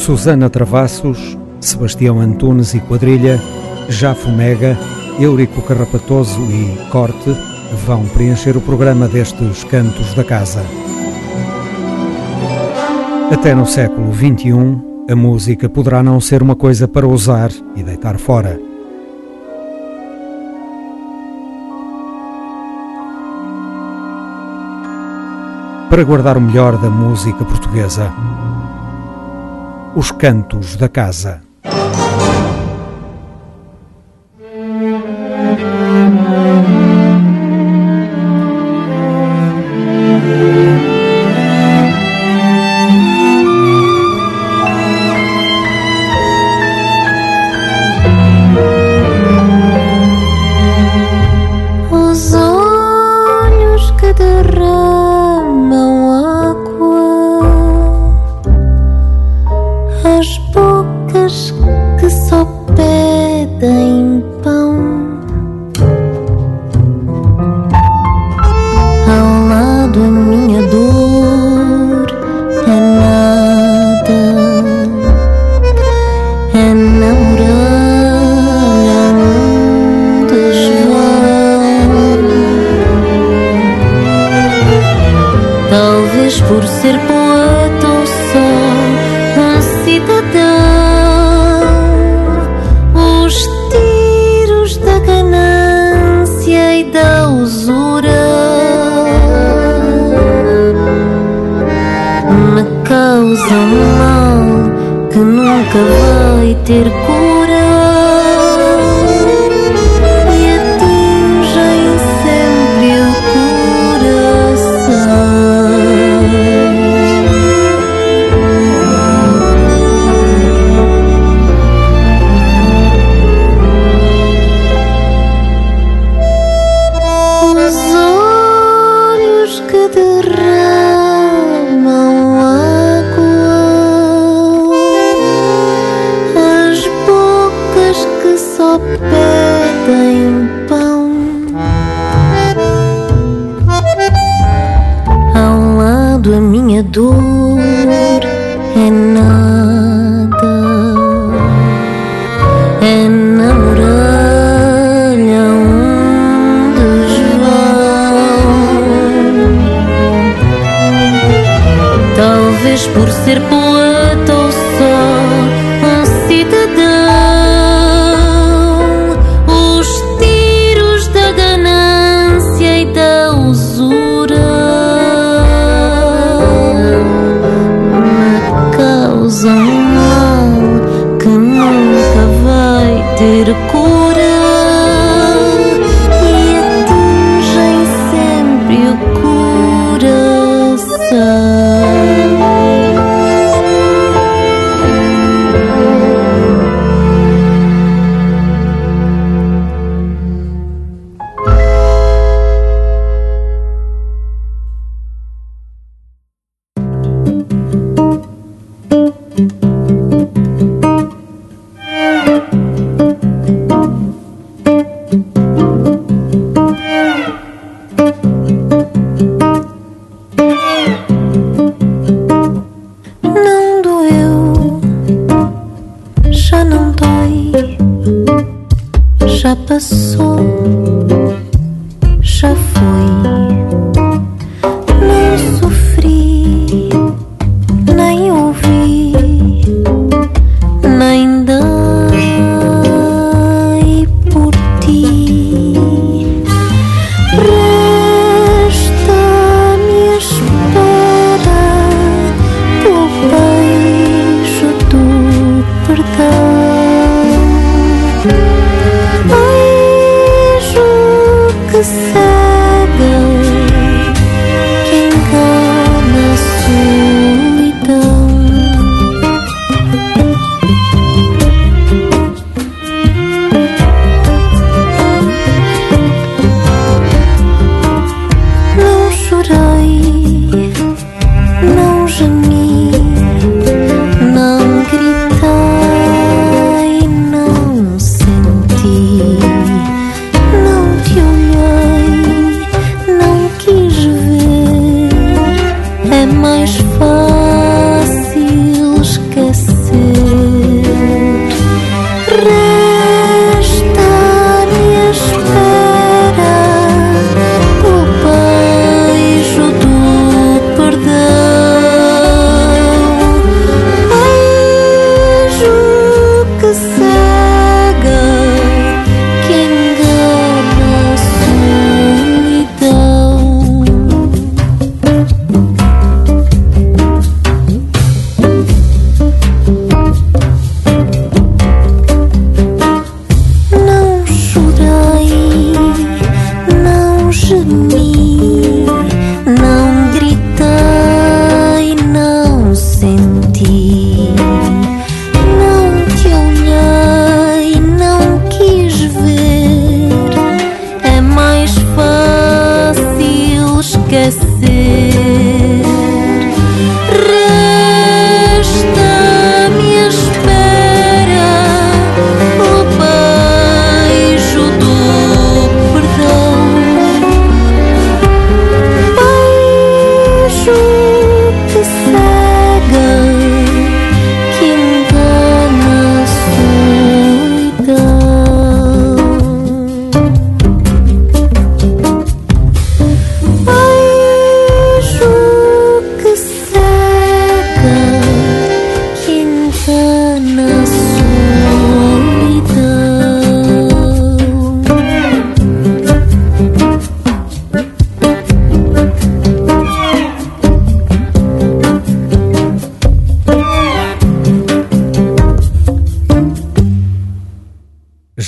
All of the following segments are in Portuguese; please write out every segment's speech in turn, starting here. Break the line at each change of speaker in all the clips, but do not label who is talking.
Susana Travassos, Sebastião Antunes e Quadrilha, Jafo Mega, Eurico Carrapatoso e Corte vão preencher o programa destes Cantos da Casa. Até no século XXI, a música poderá não ser uma coisa para usar e deitar fora. Para guardar o melhor da música portuguesa, os Cantos da Casa.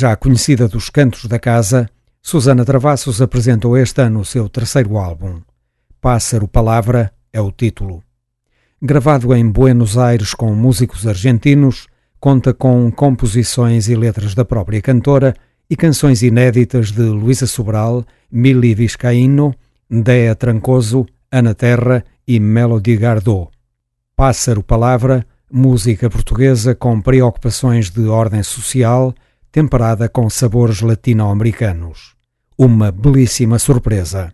Já conhecida dos cantos da casa, Susana Travassos apresentou este ano o seu terceiro álbum. Pássaro Palavra é o título. Gravado em Buenos Aires com músicos argentinos, conta com composições e letras da própria cantora e canções inéditas de Luísa Sobral, Mili Viscaíno, Dea Trancoso, Ana Terra e Melody Gardot. Pássaro Palavra, música portuguesa com preocupações de ordem social, temperada com sabores latino-americanos. Uma belíssima surpresa.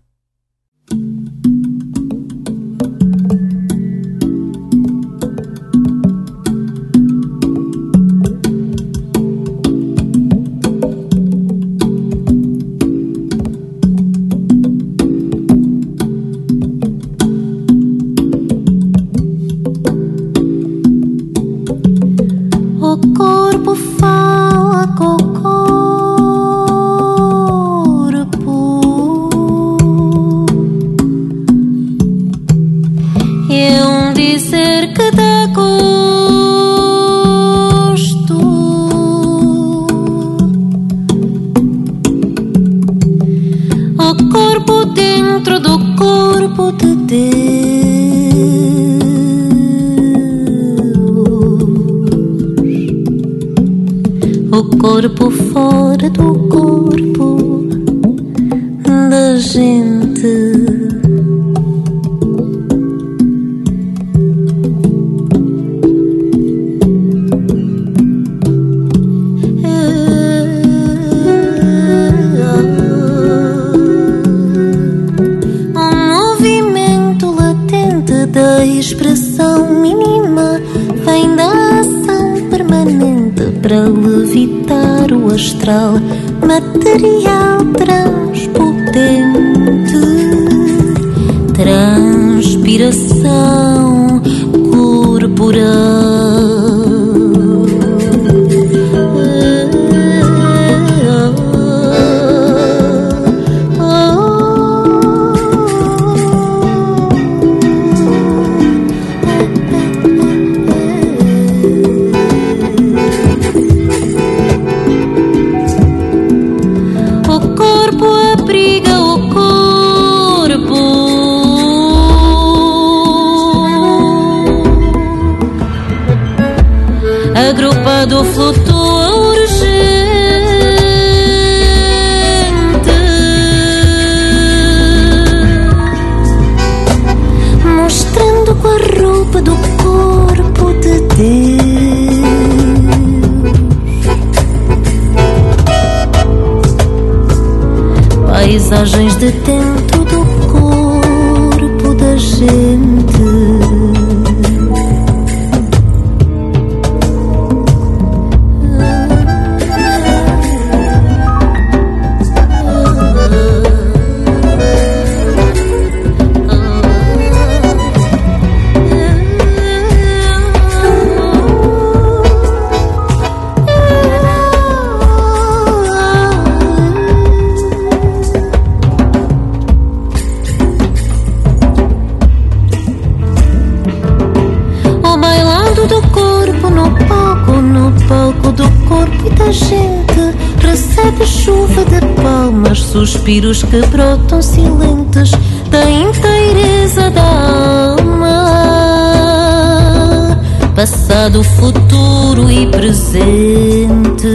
agrupado flutua urgente, mostrando com a roupa do corpo de Deus. Paisagens de dentro do corpo da gente.
Suspiros que brotam silentes da inteireza da alma, passado, futuro e presente.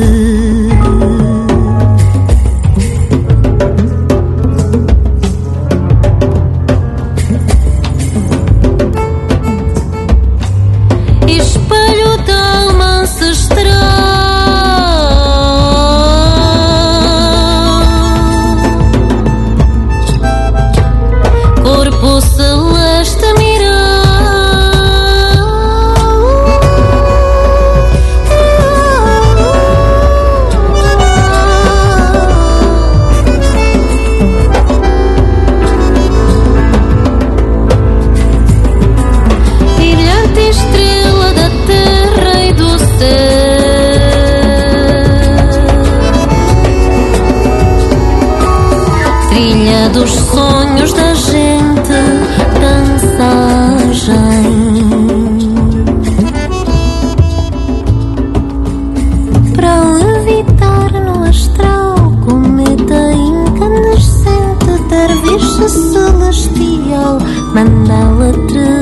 மந்தவற்று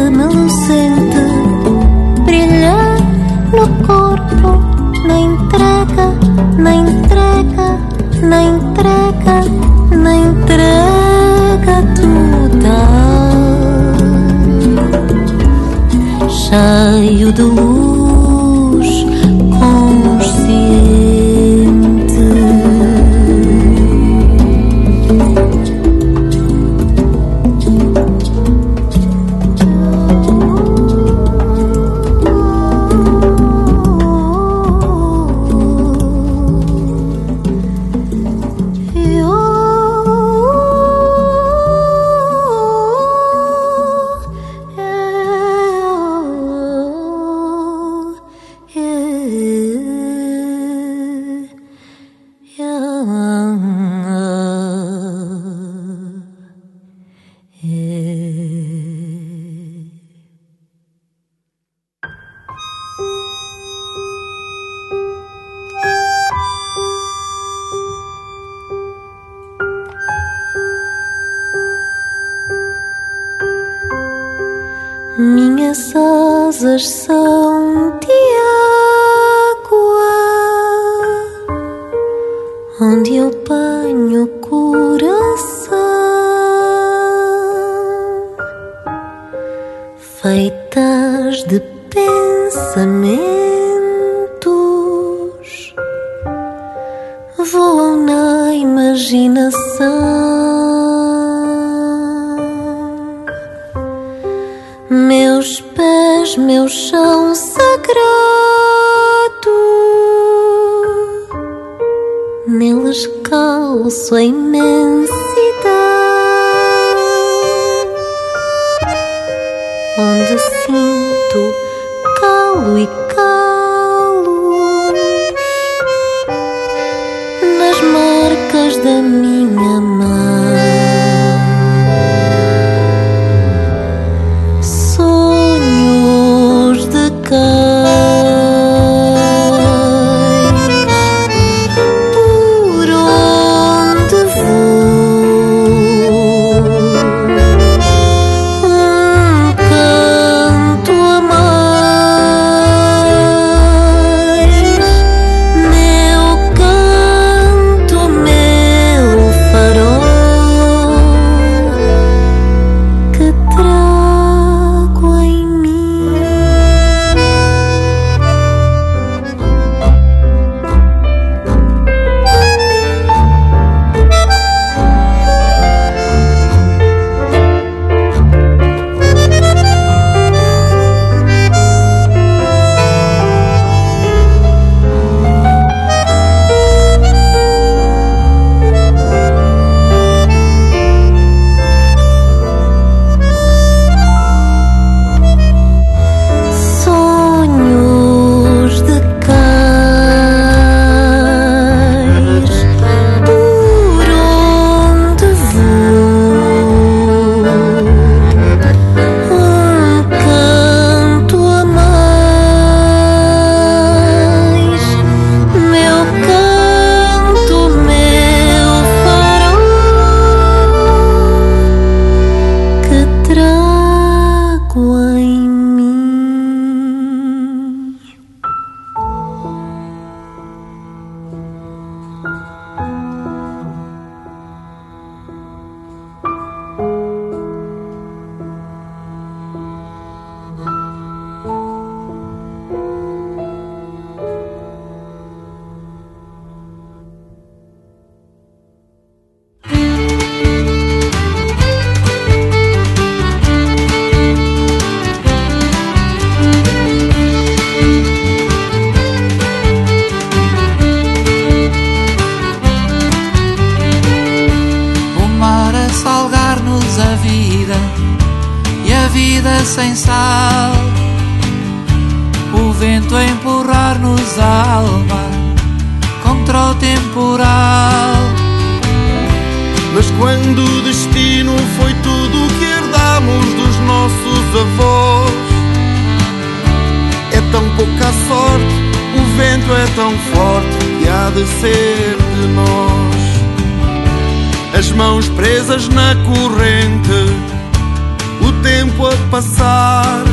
de ser de nós. As mãos presas na corrente,
o tempo a passar,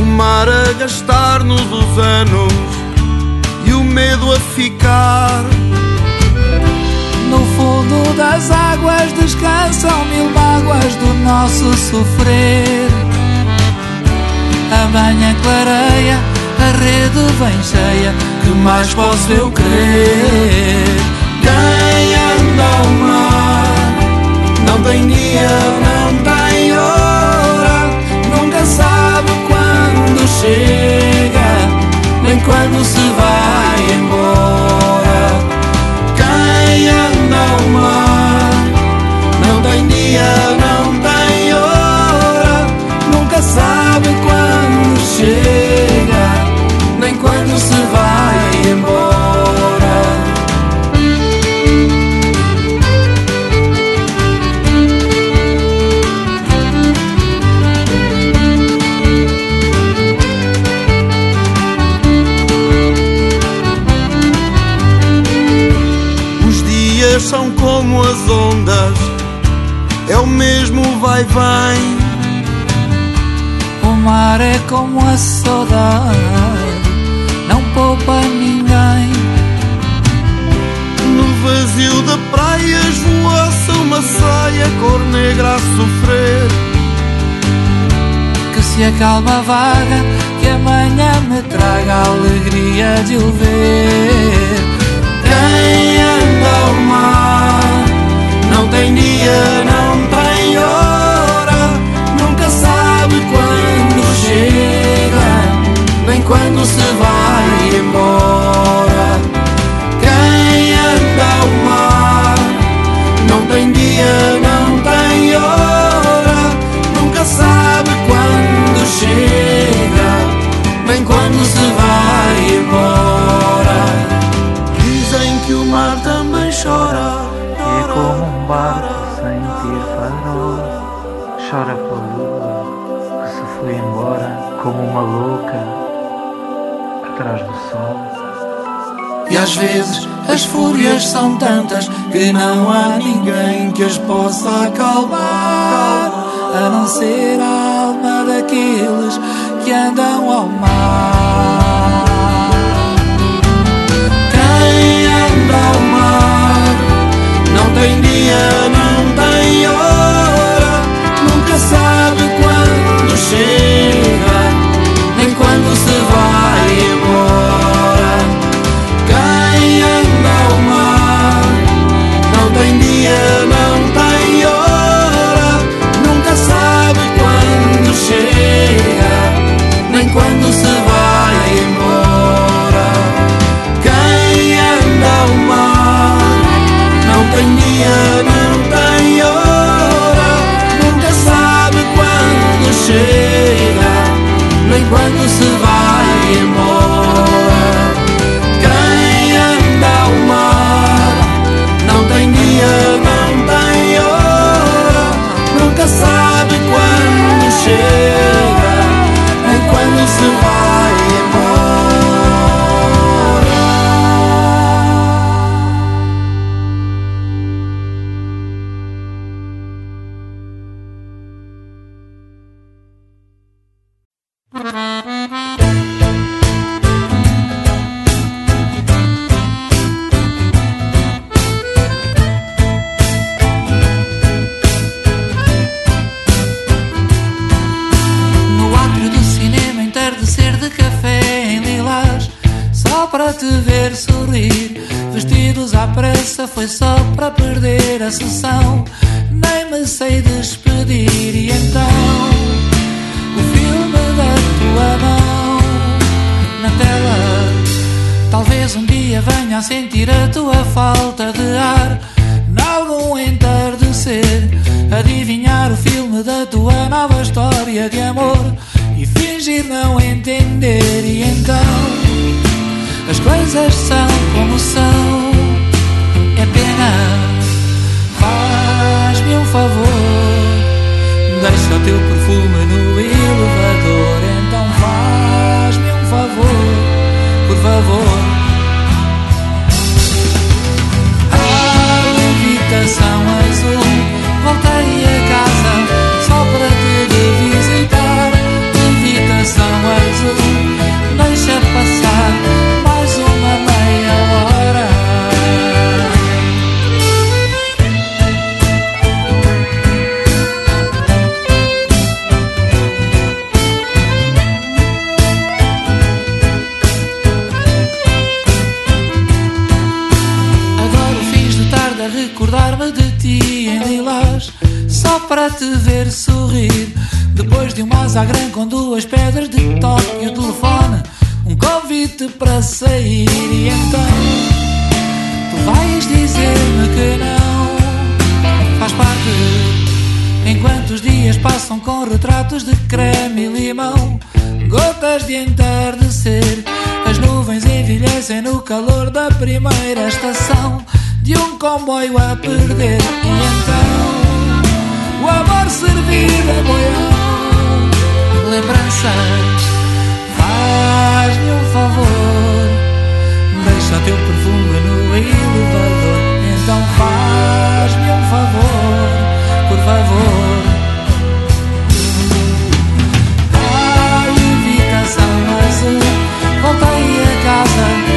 o mar a gastar-nos os anos e o medo a ficar.
No fundo das águas descansam mil mágoas do nosso sofrer. A banha clareia, a rede vem cheia que mais posso eu querer? Anda ao mar não tem dia, não tem hora, nunca sabe quando chega, nem quando se vai embora. Anda ao mar
ondas, é o mesmo vai-vem.
O mar é como a saudade, não poupa ninguém.
No vazio de praias voaça uma saia cor negra a sofrer.
Que se acalma vaga, que amanhã me traga a alegria de o ver. Quem anda ao mar não tem dia, não tem hora, nunca sabe quando chega, nem quando se vai embora. Quem anda ao mar não tem dia, não tem hora, nunca sabe quando chega, nem quando
como uma louca atrás do sol.
E às vezes as fúrias são tantas que não há ninguém que as possa acalmar, a não ser a alma daqueles que andam ao mar. Quem anda ao mar não tem dia, perfume no elevador. Então faz-me um favor, por favor. A levitação azul, voltei a casa só para te visitar. Levitação azul, deixa passar. Ver sorrir. Depois de um mazagrã com duas pedras de toque e o telefone, um convite para sair. E então tu vais dizer-me que não faz parte. Enquanto os dias passam com retratos de creme e limão, gotas de entardecer, as nuvens envelhecem no calor da primeira estação de um comboio a perder. E então o amor servir a boião, lembranças, faz-me um favor, deixa teu perfume no elevador. Então faz-me um favor, por favor. A levitação azul, voltei a casa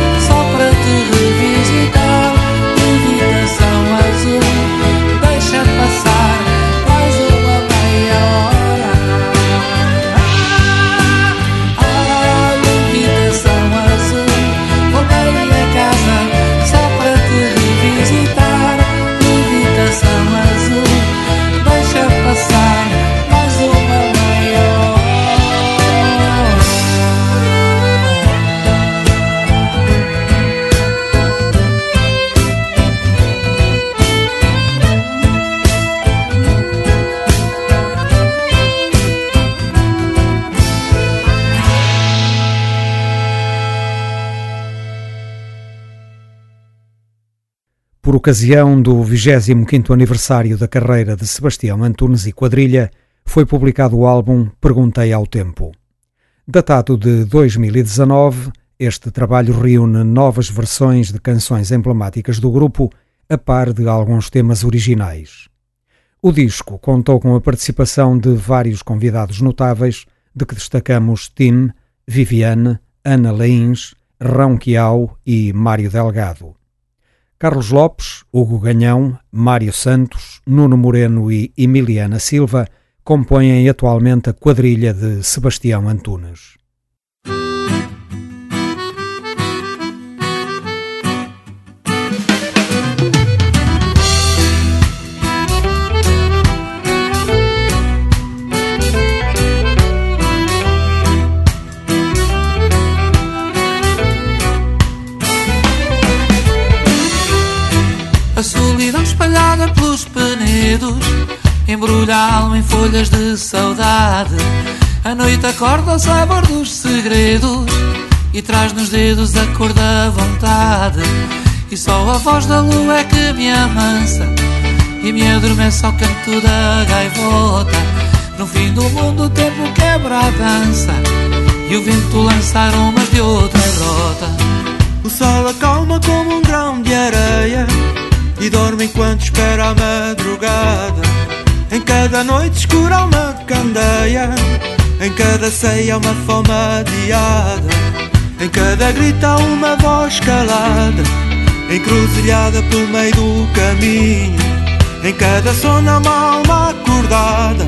ocasião do 25º aniversário da carreira de Sebastião Antunes e Quadrilha, foi publicado o álbum Perguntei ao Tempo. Datado de 2019, este trabalho reúne novas versões de canções emblemáticas do grupo, a par de alguns temas originais. O disco contou com a participação de vários convidados notáveis, de que destacamos Tim, Viviane, Ana Leins, Rão Quiau e Mário Delgado. Carlos Lopes, Hugo Ganhão, Mário Santos, Nuno Moreno e Emiliana Silva compõem atualmente a quadrilha de Sebastião Antunes.
A alma em folhas de saudade. A noite acorda ao sabor dos segredos E traz nos dedos a cor da vontade. E só a voz da lua é que me amansa E me adormece ao canto da gaivota. No fim do mundo o tempo quebra a dança E o vento lança aromas de outra rota
O sol acalma como um grão de areia E dorme enquanto espera a madrugada. Em cada noite escura uma candeia Em cada ceia uma fome adiada. Em cada grito há uma voz calada Encruzilhada pelo meio do caminho. Em cada sono há uma alma acordada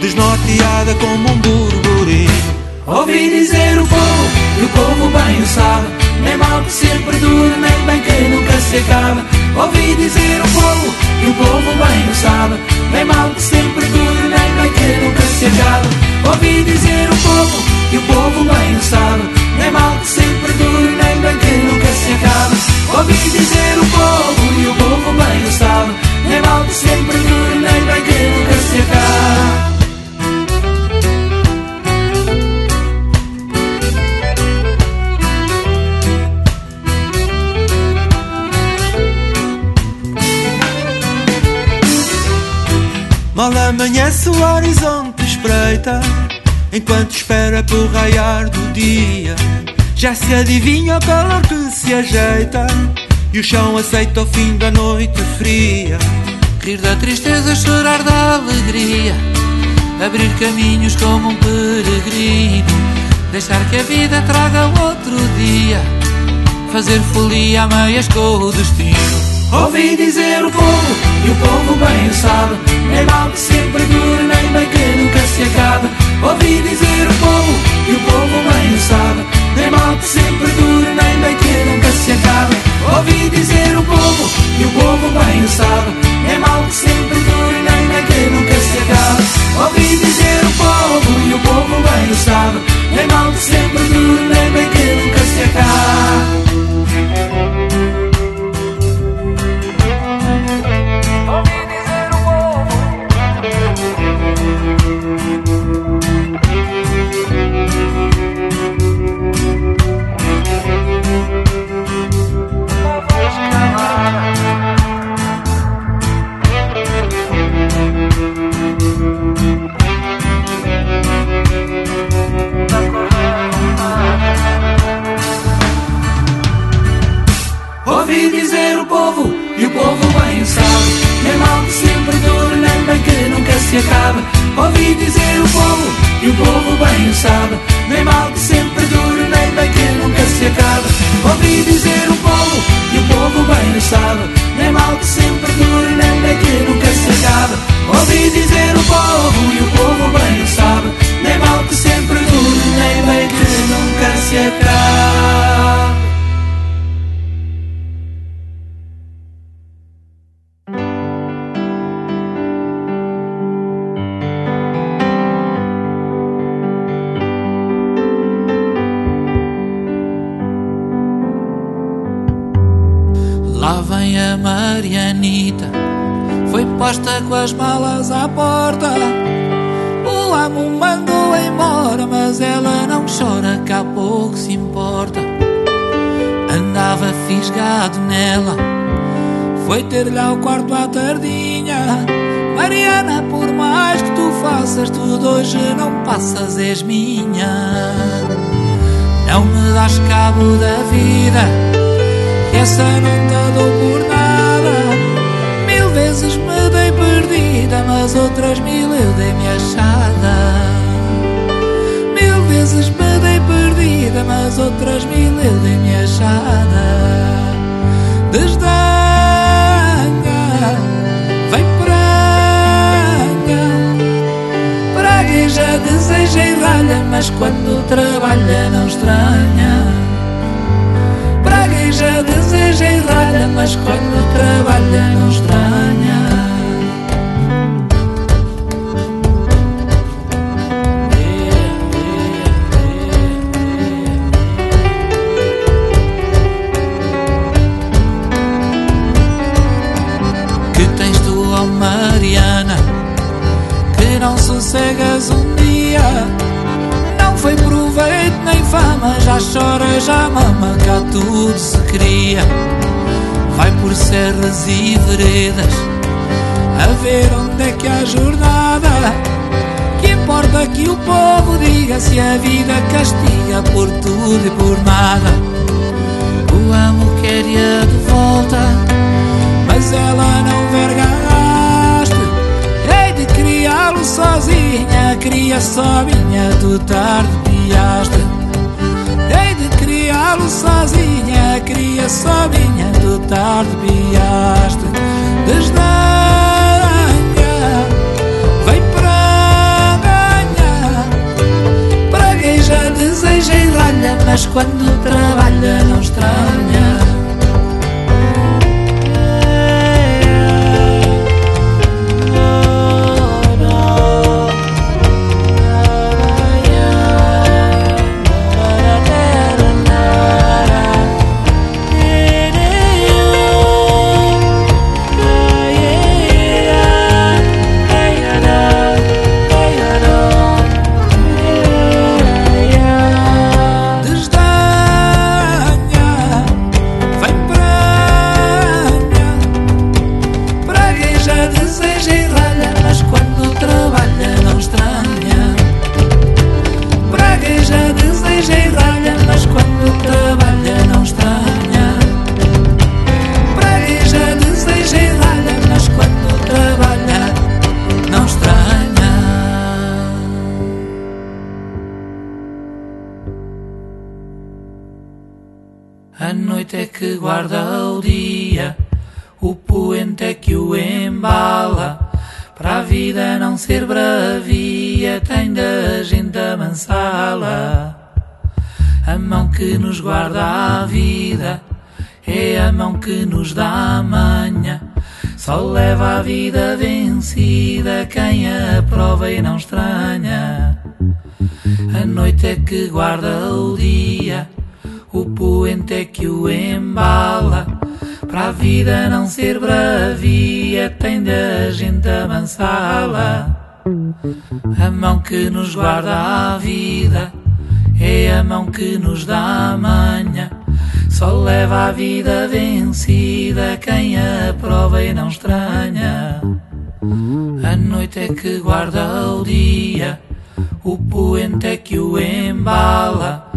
Desnorteada como um burburinho.
Ouvi dizer o povo, e o povo bem o sabe Nem mal que sempre dure, nem bem que nunca se acabe. Ouvi dizer o povo, e o povo bem o sabe. Nem mal que sempre dure, nem bem que nunca se acabe. Ouvi dizer o povo, e o povo bem o sabe. Nem mal que sempre dure, nem bem que nunca se acabe. Ouvi dizer o povo, e o povo bem o sabe. Nem mal que sempre dure,
Mal amanhece o horizonte espreita Enquanto espera por raiar do dia. Já se adivinha o calor que se ajeita E o chão aceita o fim da noite fria.
Rir da tristeza, chorar da alegria Abrir caminhos como um peregrino. Deixar que a vida traga outro dia Fazer folia a meias com o destino Ouvi dizer o povo e o povo bem sabe. Nem mal que sempre dura, nem bem que nunca se acaba Ouvi dizer o povo e o povo bem sabe. Nem mal que sempre dura, nem bem que nunca se acaba Ouvi dizer o povo e o povo bem sabe. Nem mal que sempre dura, nem bem que nunca se acaba Ouvi dizer o povo e o povo bem sabe. Nem mal que sempre dura, nem bem que nunca se acaba Ouvi dizer o povo, e o povo bem o sabe. Nem mal que sempre dure, nem bem que nunca se acabe. Ouvi dizer o povo, e o povo bem o sabe. Nem mal que sempre dure, nem bem que nunca se acabe. Ouvi dizer o povo, e o povo bem o sabe. Nem mal que sempre dure, nem bem que nunca se acabe. Posta com as malas à porta. O amo mandou embora, mas ela não chora, que há pouco se importa. Andava fisgado nela, foi ter-lhe ao quarto à tardinha. Mariana, por mais que tu faças, tudo hoje não passas, és minha. Não me das cabo da vida, essa não te dou por nada vezes me dei perdida, mas outras mil eu dei-me achada. Mil vezes me dei perdida, mas outras mil eu dei-me achada. Desdenha, vem praga, pragueja, deseja e ralha, mas quando trabalha não estranha pragueja, deseja e ralha, mas quando trabalha não estranha. Sossegas um dia foi proveito nem fama, já chora, já mama, cá tudo se cria. Vai por serras e veredas, a ver onde é que há jornada. Que importa que o povo diga se a vida castiga por tudo e por nada. O amo quer-a de volta, mas ela não verga criá-lo sozinha, cria sozinha, tu tarde piaste. Hei de criá-lo sozinha, cria sozinha, tu tarde piaste. Desdenha, vem para ganhar, pragueja, deseja e ralha, mas quando trabalha não estranha. Mão que nos dá a manha. Só leva a vida vencida quem a prova e não estranha. A A noite é que guarda o dia, o poente é que o embala. Para a vida não ser bravia, tem de a gente amansá-la. A mão que nos guarda a vida é a mão que nos dá a manha. Só leva a vida vencida quem a prova e não estranha. A noite é que guarda o dia, o poente é que o embala.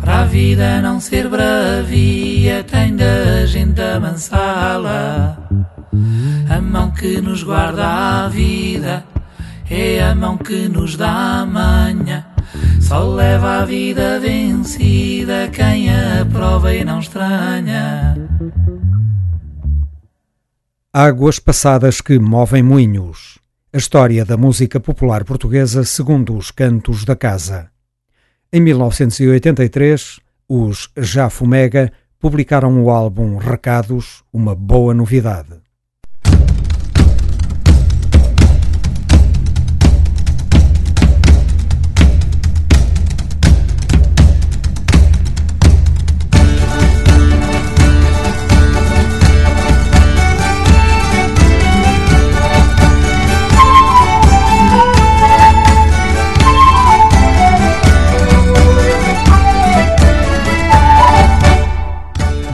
Para a vida não ser bravia, tem da gente amansá-la. A mão que nos guarda a vida é a mão que nos dá a manha. Só leva a vida vencida quem a prova e não estranha.
Águas passadas que movem moinhos. A história da música popular portuguesa segundo os cantos da casa. Em 1983, os Já Fumega publicaram o álbum Recados, uma boa novidade.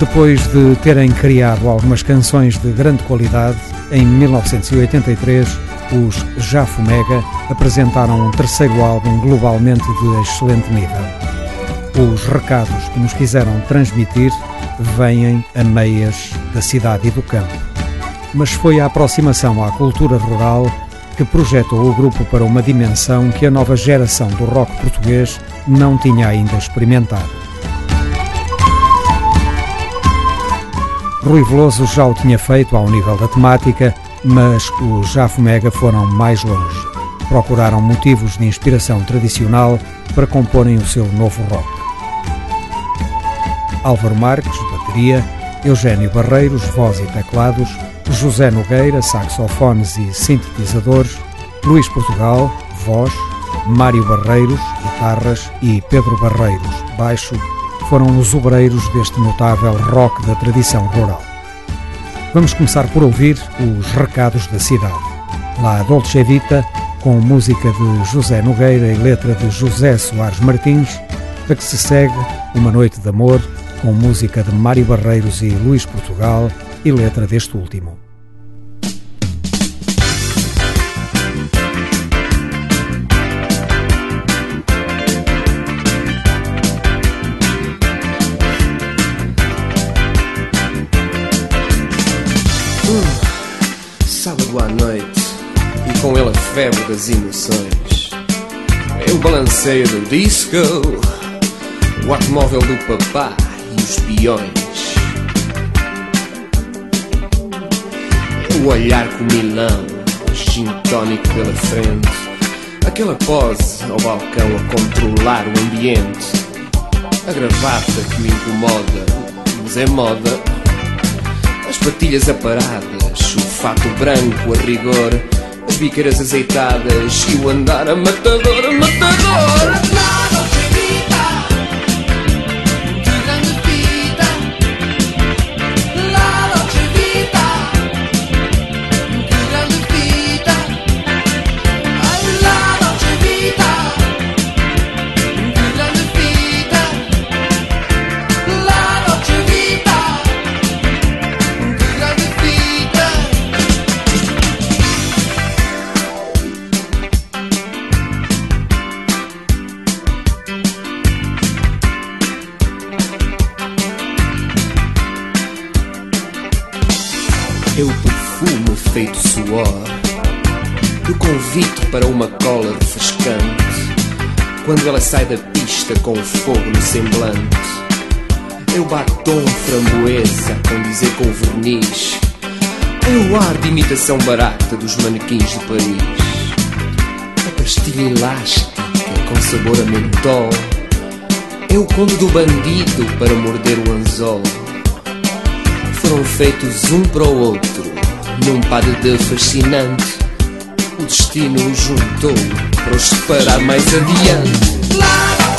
Depois de terem criado algumas canções de grande qualidade, em 1983, os Já Fumega apresentaram um terceiro álbum globalmente de excelente nível. Os recados que nos quiseram transmitir vêm a meias da cidade e do campo. Mas foi a aproximação à cultura rural que projetou o grupo para uma dimensão que a nova geração do rock português não tinha ainda experimentado. Rui Veloso já o tinha feito ao nível da temática, mas os Jafomega foram mais longe. Procuraram motivos de inspiração tradicional para comporem o seu novo rock. Álvaro Marques, bateria, Eugênio Barreiros, voz e teclados, José Nogueira, saxofones e sintetizadores, Luís Portugal, voz, Mário Barreiros, guitarras e Pedro Barreiros, baixo, foram os obreiros deste notável rock da tradição rural. Vamos começar por ouvir os recados da cidade. La Dolce Vita, com música de José Nogueira e letra de José Soares Martins, a que se segue Uma Noite de Amor, com música de Mário Barreiros e Luís Portugal e letra deste último.
Febre das emoções. Eu balanceio do disco, o automóvel do papá e os peões. O olhar com milão, o gin tónico pela frente. Aquela pose ao balcão a controlar o ambiente. A gravata que me incomoda, mas é moda. As patilhas aparadas, o fato branco a rigor, as biqueiras azeitadas e o andar a matador, matador. para sai da pista com fogo no semblante. O batom framboesa a condizer com verniz. O ar de imitação barata dos manequins de Paris. A pastilha elástica com sabor a mentol. É o conde do bandido para morder o anzol. Foram feitos um para o outro, num par de fascinante o destino juntou para os separar mais adiante.
Noite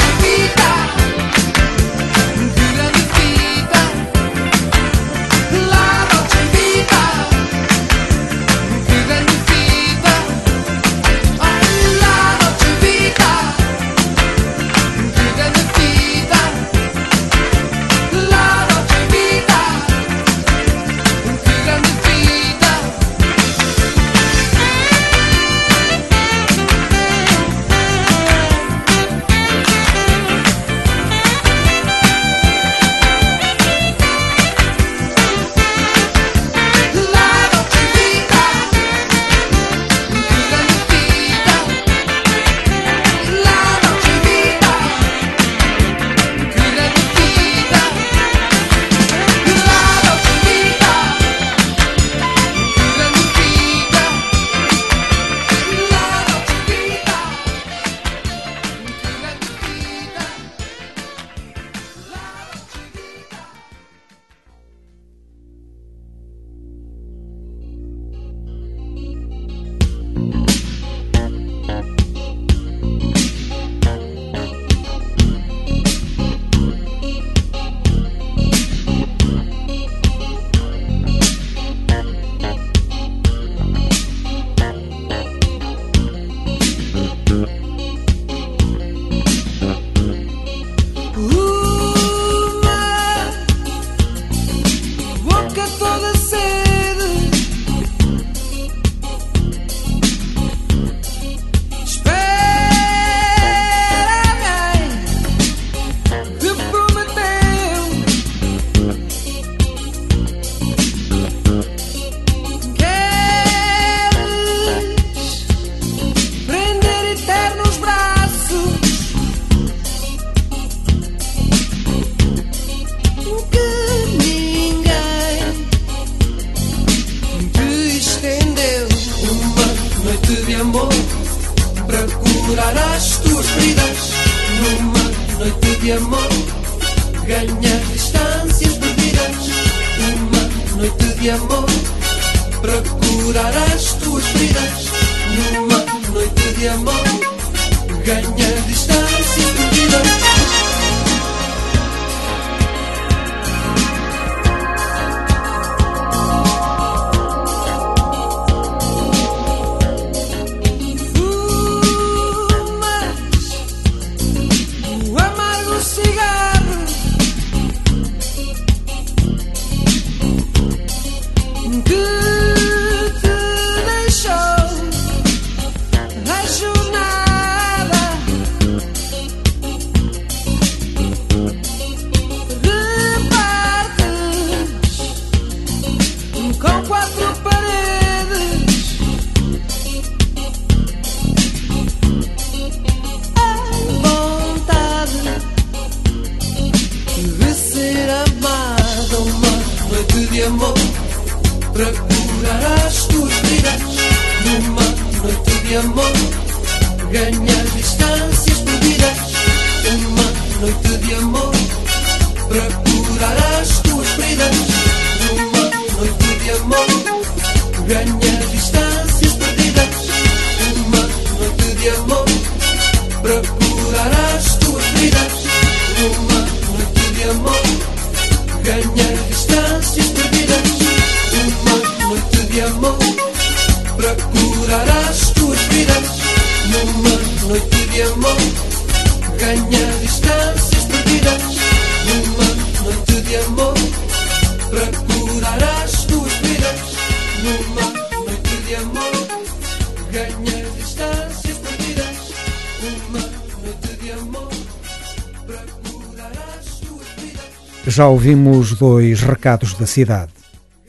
Já ouvimos dois recados da cidade.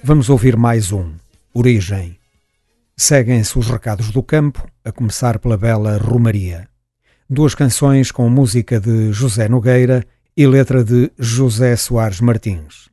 Vamos ouvir mais um. Origem. Seguem-se os recados do campo, a começar pela bela Romaria. Duas canções com música de José Nogueira e letra de José Soares Martins.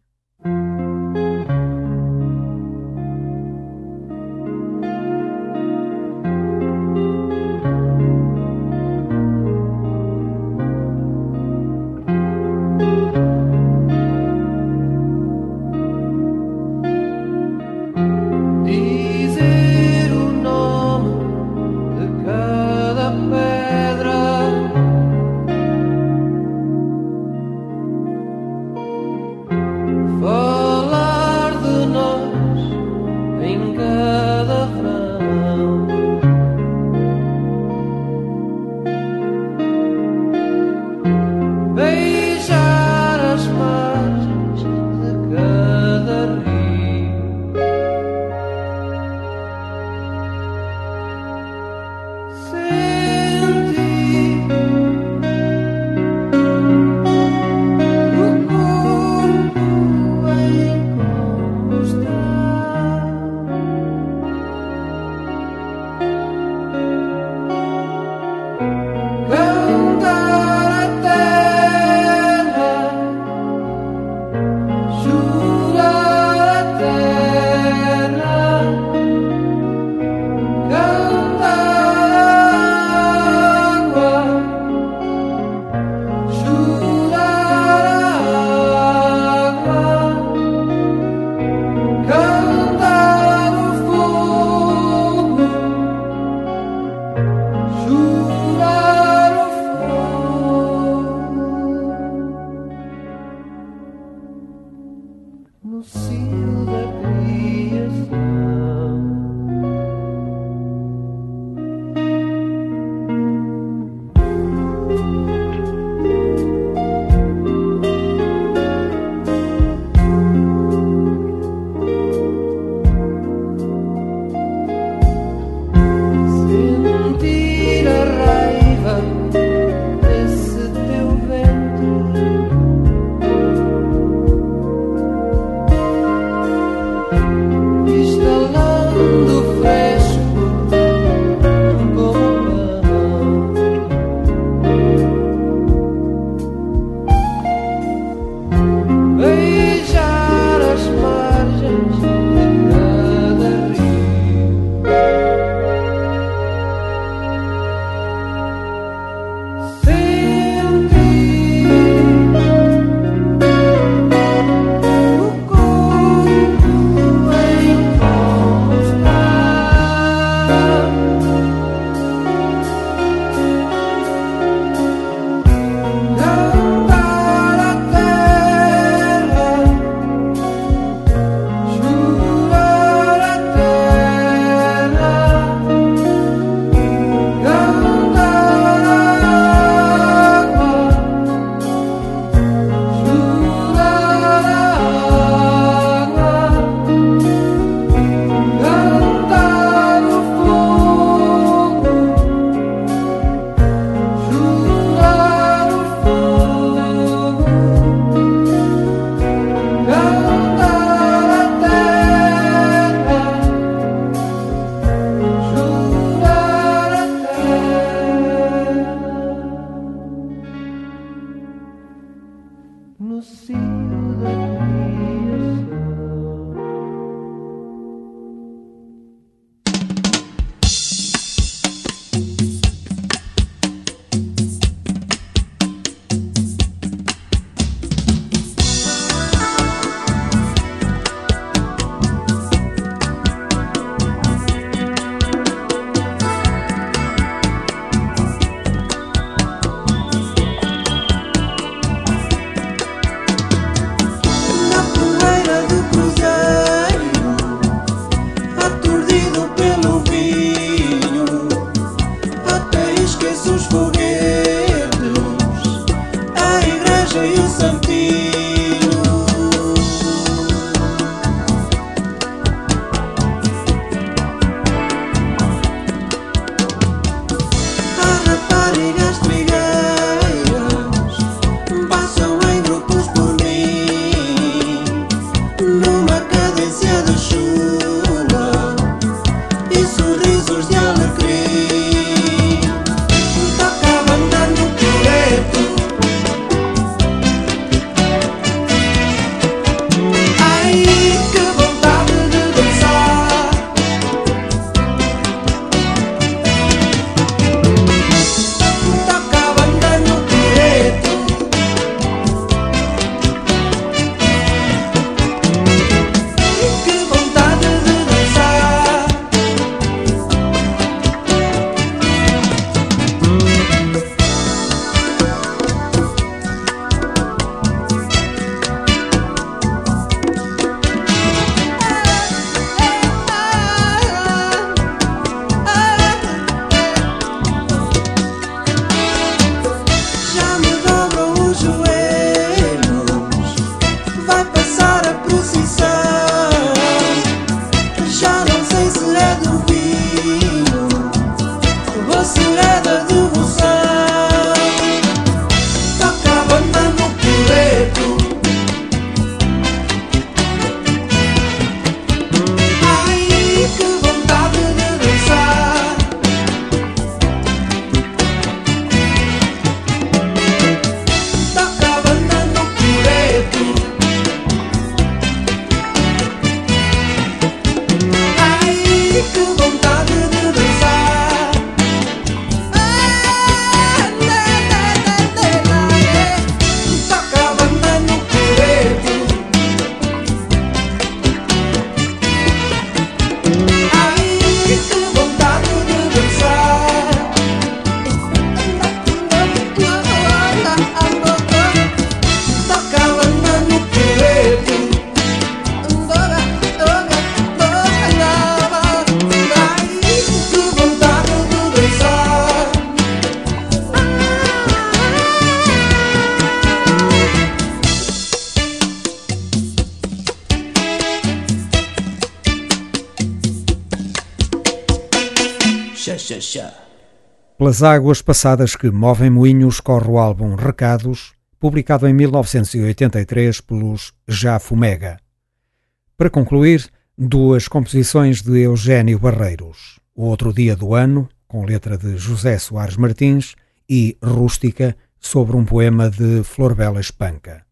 Pelas águas passadas que movem moinhos corre o álbum Recados, publicado em 1983 pelos Já Fumega. Para concluir, duas composições de Eugênio Barreiros. O Outro Dia do Ano, com letra de José Soares Martins, e Rústica, sobre um poema de Florbela Espanca.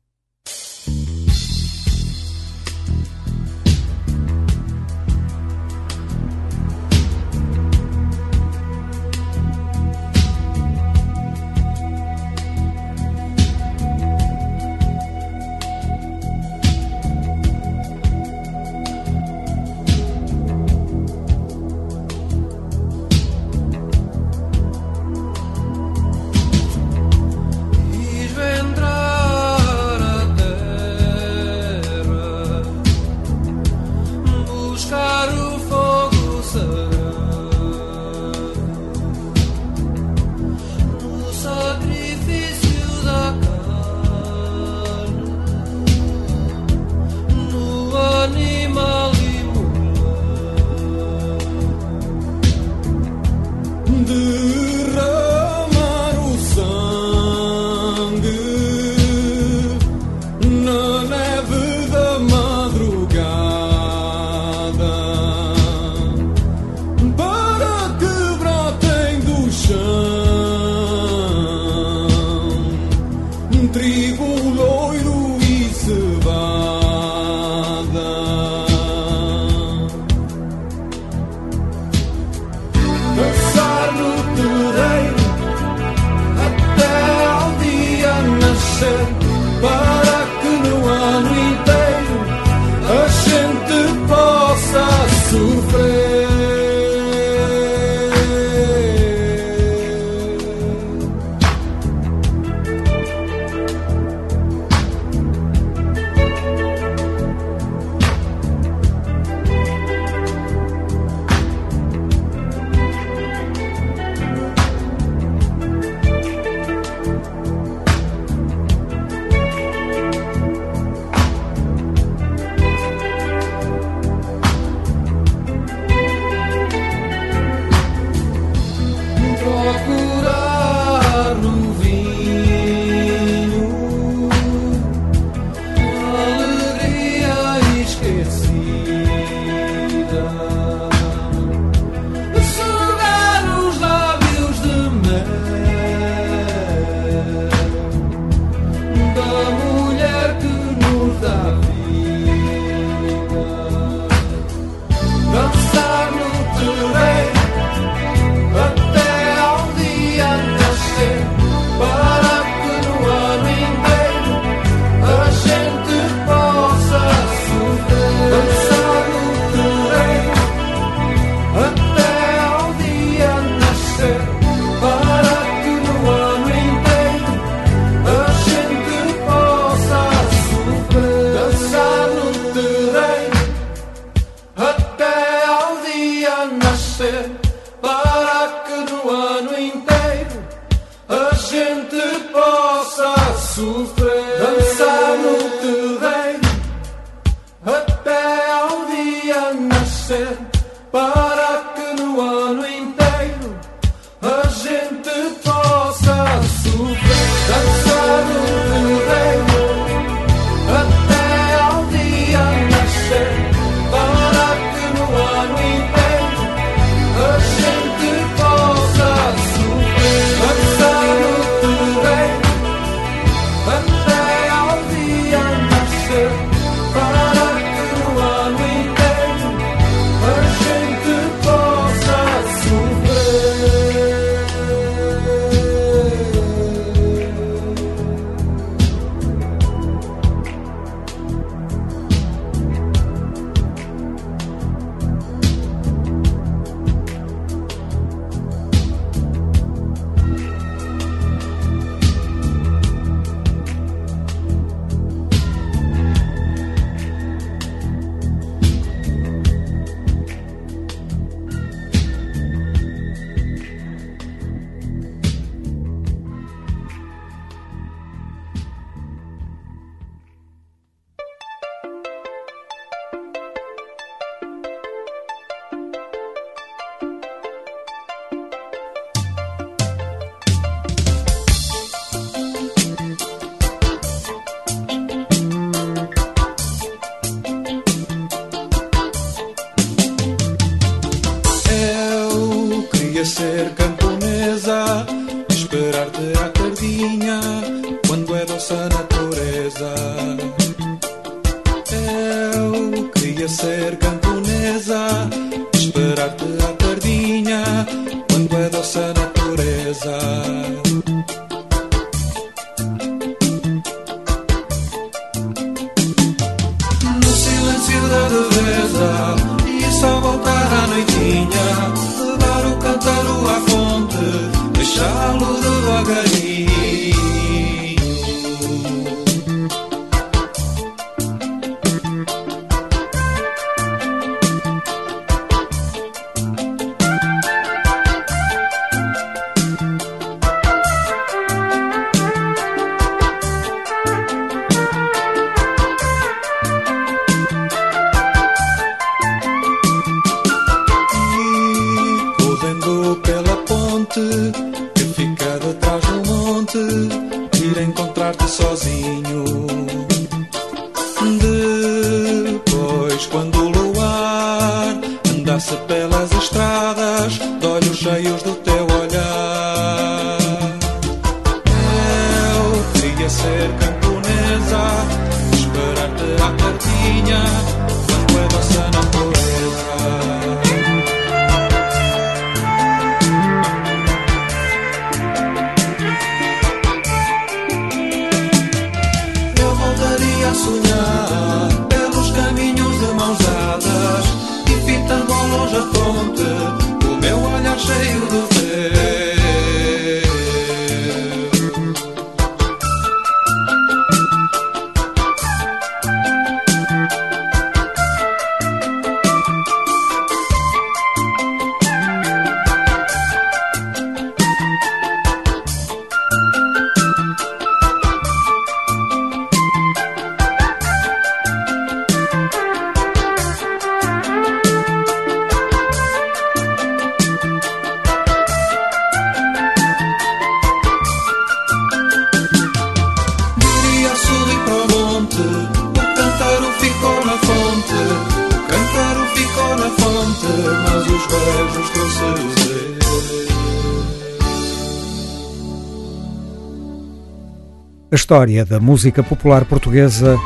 História da música popular portuguesa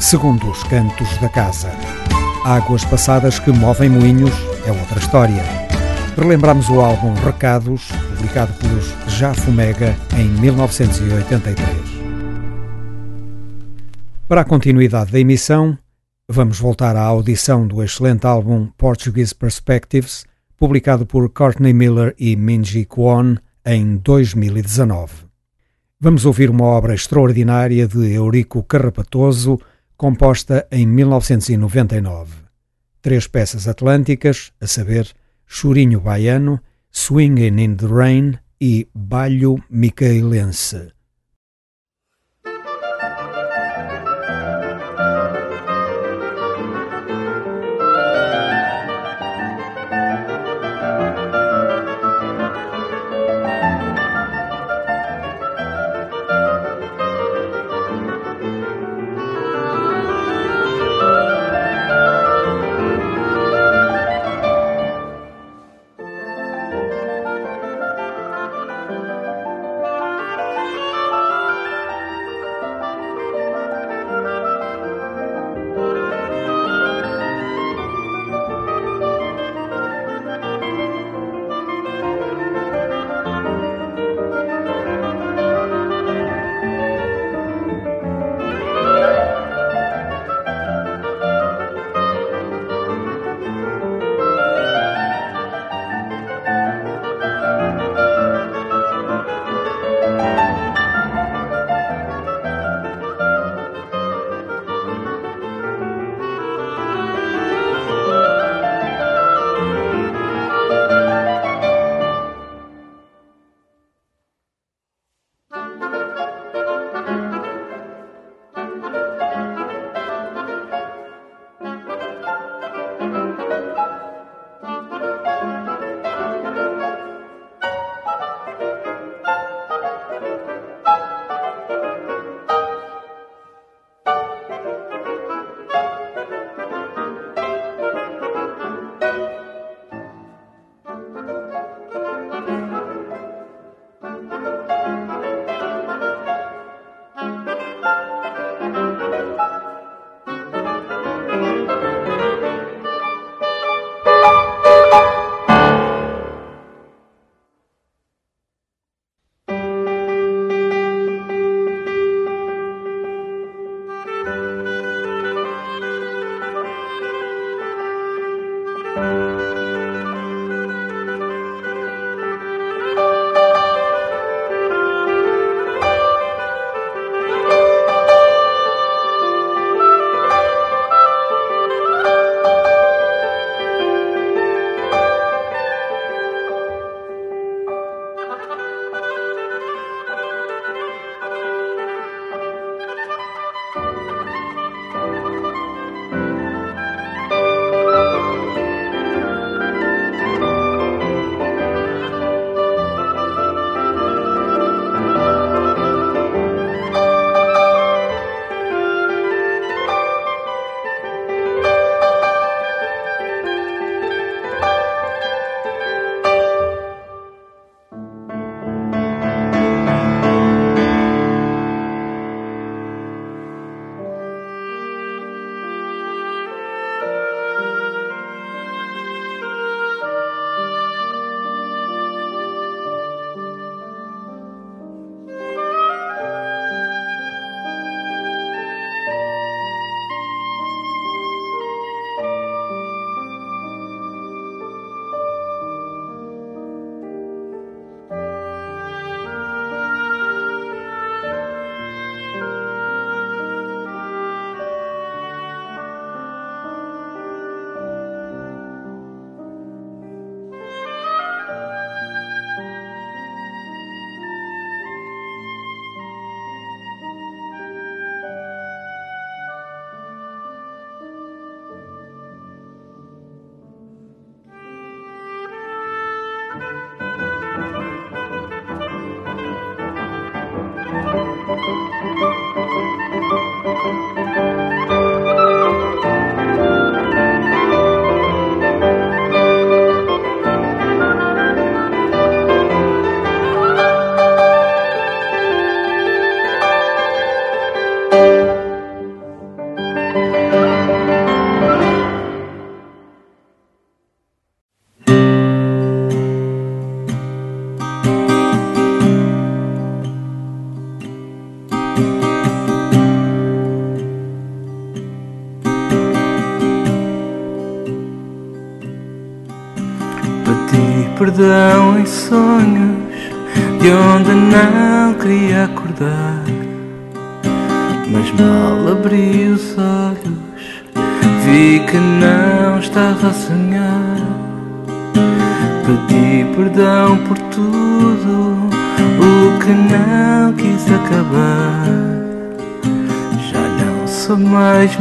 segundo os cantos da casa. Águas passadas que movem moinhos é outra história. Relembramos o álbum Recados, publicado pelos Já Fumega em 1983. Para a continuidade da emissão, vamos voltar à audição do excelente álbum Portuguese Perspectives, publicado por Courtney Miller e Minji Kwon em 2019. Vamos ouvir uma obra extraordinária de Eurico Carrapatoso, composta em 1999. Três peças atlânticas, a saber, Chorinho Baiano, Swinging in the Rain e Balho Micaelense.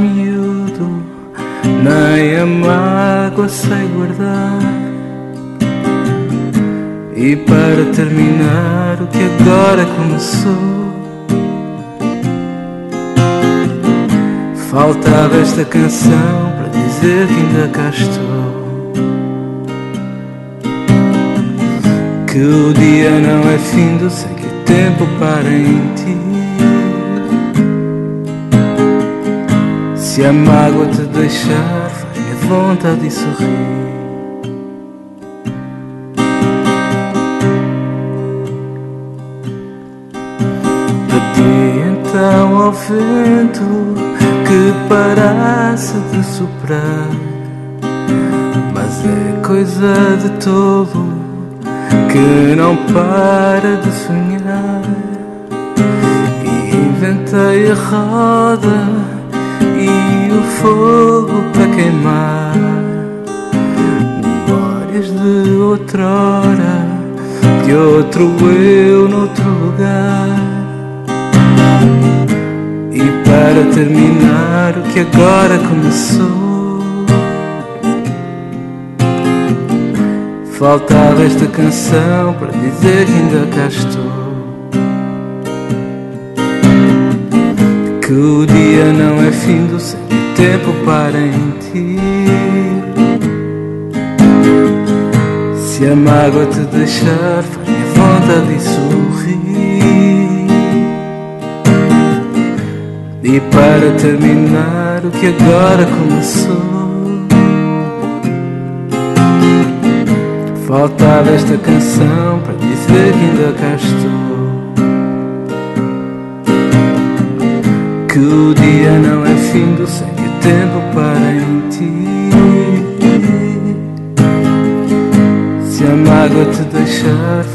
Miúdo, nem a mágoa sei guardar. E para terminar o que agora começou Faltava esta canção para dizer que ainda cá estou Que o dia não é findo sem que o tempo pare em Se a mágoa te deixar faz-me vontade de sorrir ao vento que parasse de soprar. Mas é coisa de tolo que não para de sonhar. E inventei a roda e o fogo para queimar. Memórias de outrora, de outro eu noutro lugar. E para terminar o que agora começou Faltava esta canção para dizer que ainda cá estou Que o dia não é fim do sem tempo para em ti Se a mágoa te deixar faz-me vontade de sorrir. E para terminar o que agora começou? Faltava esta canção para dizer que ainda cá estou Que o dia não é fim do o tempo para em ti. Se a mágoa te deixar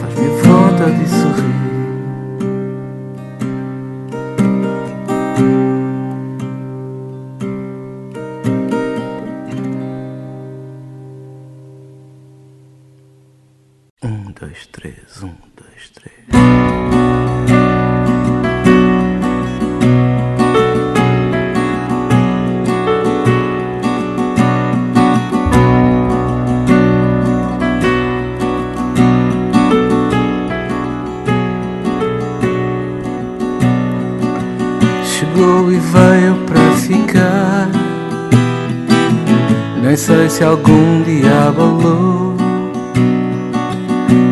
se algum dia abalou.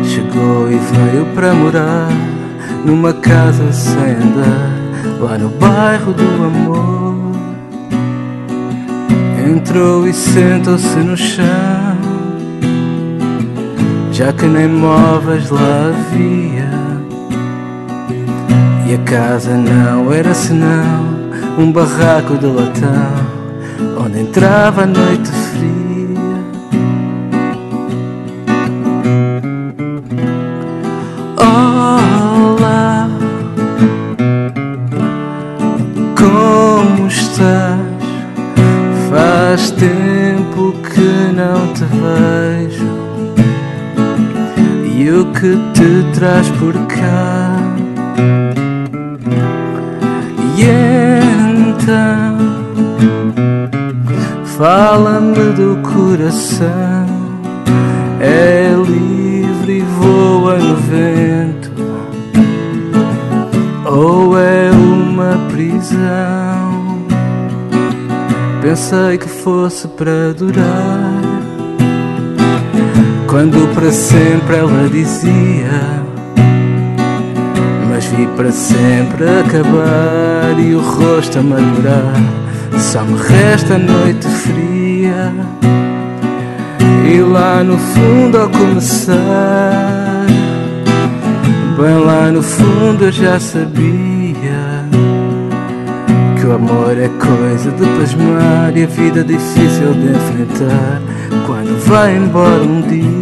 Chegou e veio para morar numa casa sem andar, lá no bairro do amor. Entrou e sentou-se no chão, já que nem móveis lá havia. E a casa não era senão um barraco de latão, onde entrava a noite que te traz por cá. E então, fala-me do coração. É livre e voa no vento, ou é uma prisão? Pensei que fosse para durar quando para sempre ela dizia Mas vi para sempre acabar E o rosto a murmurar Só me resta a noite fria E lá no fundo ao começar. Bem lá no fundo eu já sabia Que o amor é coisa de pasmar E a vida difícil de enfrentar. Quando vai embora um dia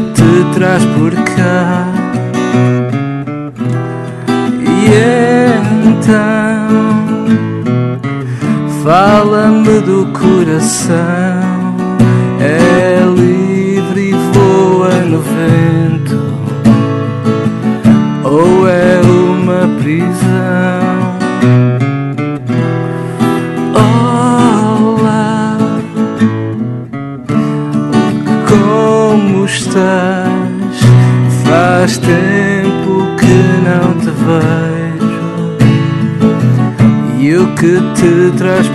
te traz por cá. E então Fala-me do coração. É livre e voa no vento. Ou é uma prisão que te traz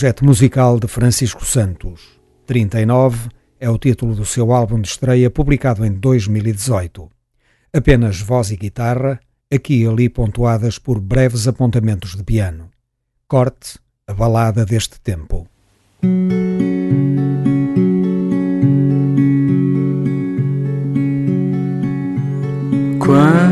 projeto musical de Francisco Santos. 39 é o título do seu álbum de estreia publicado em 2018. Apenas voz e guitarra, aqui e ali pontuadas por breves apontamentos de piano. Corte, a balada deste tempo.
Quando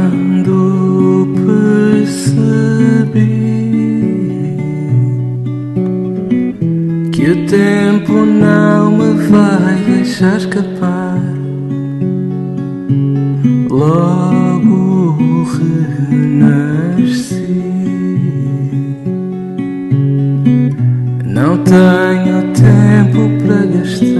que o tempo não me vai deixar escapar, logo renasci. Não tenho tempo para gastar.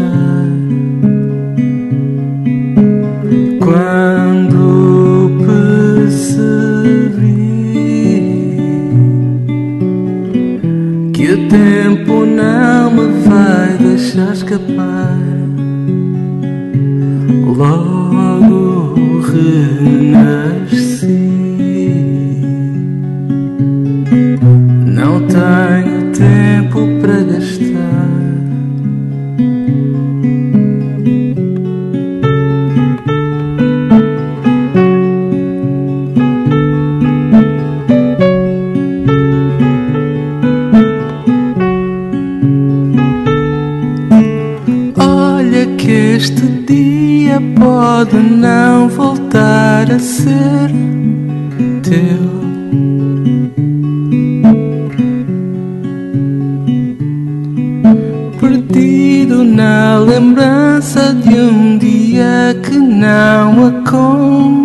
Escapar, logo renasci. Não tenho tempo para gastar. Que este dia pode não voltar a ser teu. Perdido na lembrança de um dia que não aconteceu.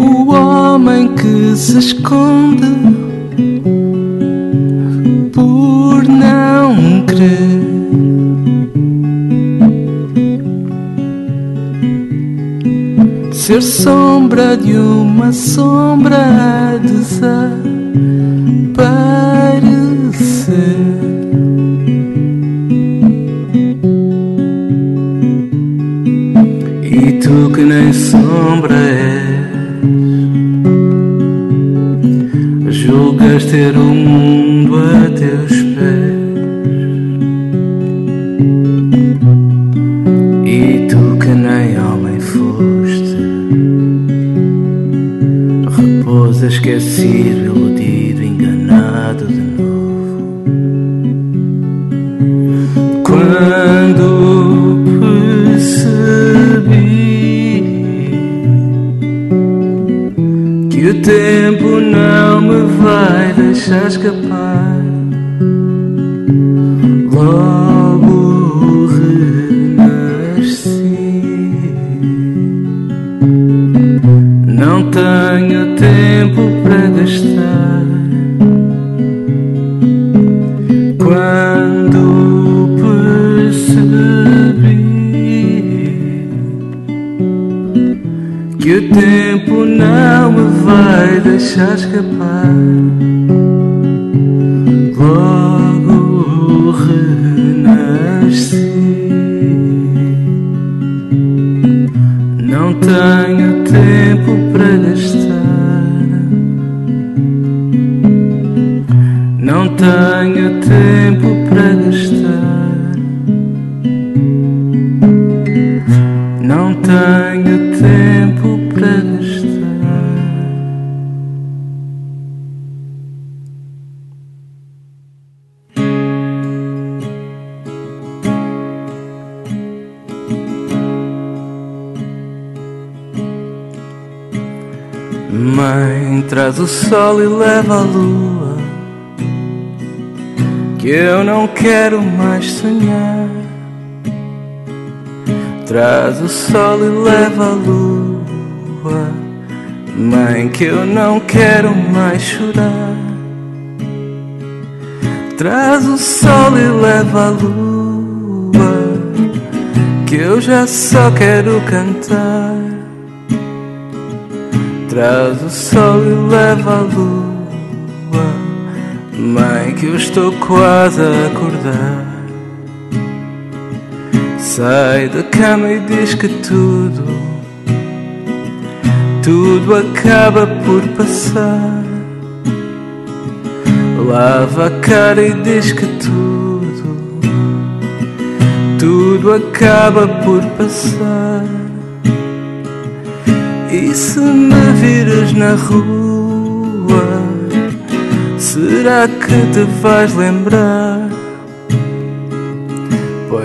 O homem que se esconde Ser sombra de uma sombra a desaparecer. E tu que nem sombra és, julgas ter o mundo a teus esquecido, iludido, enganado de novo. Quando percebi que o tempo não me vai deixar escapar, tenho tempo para gastar. Mãe, traz o sol e leva a lua. Que eu não quero mais sonhar. Traz o sol e leva a lua. Mãe, que eu não quero mais chorar. Traz o sol e leva a lua. Que eu já só quero cantar. Traz o sol e leva a lua. Mãe, que eu estou quase a acordar. Sai da cama e diz que tudo, tudo acaba por passar. Lava a cara e diz que tudo, tudo acaba por passar. E se me viras na rua, será que te vais lembrar?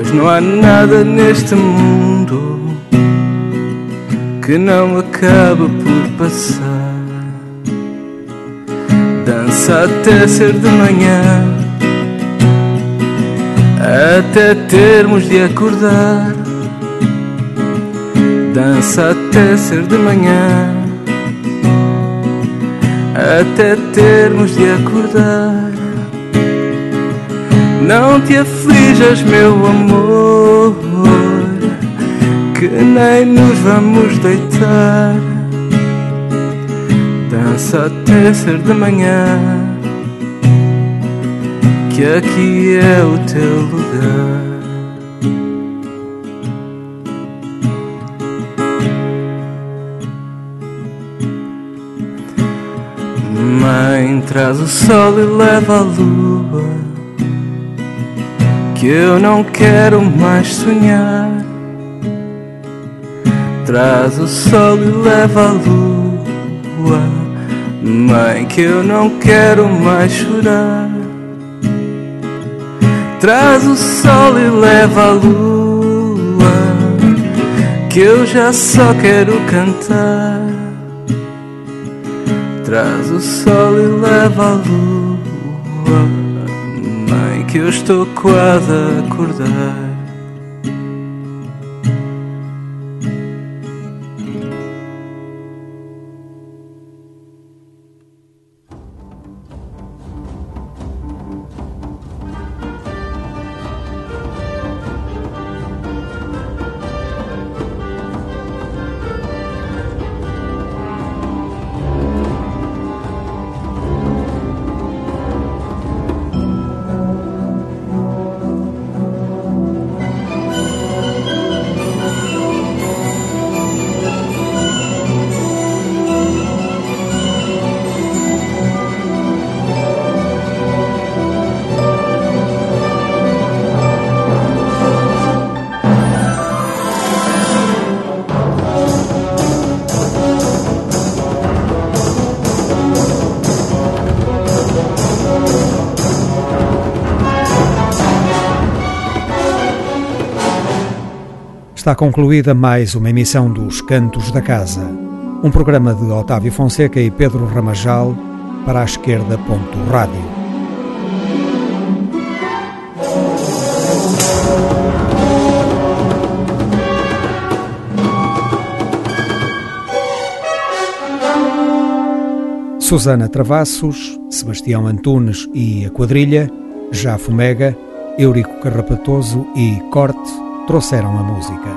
Pois não há nada neste mundo que não acaba por passar. Dança até ser de manhã, até termos de acordar. Dança até ser de manhã, até termos de acordar. Não te aflijas, meu amor, que nem nos vamos deitar. Dança até ser de manhã, que aqui é o teu lugar. Mãe, traz o sol e leva a lua. Que eu não quero mais sonhar. Traz o sol e leva a lua. Mãe, que eu não quero mais chorar. Traz o sol e leva a lua. Que eu já só quero cantar. Traz o sol e leva a lua. Que eu estou quase a acordar.
Está concluída mais uma emissão dos Cantos da Casa, um programa de Otávio Fonseca e Pedro Ramajal para a esquerda. Rádio. Susana Travassos, Sebastião Antunes e a quadrilha, Já Fumega, Eurico Carrapatoso e Corte trouxeram a música.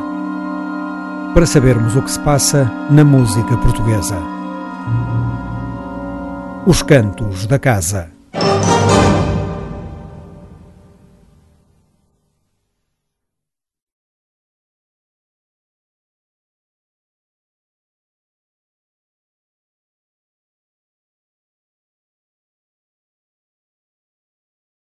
Para sabermos o que se passa na música portuguesa. Os Cantos da Casa.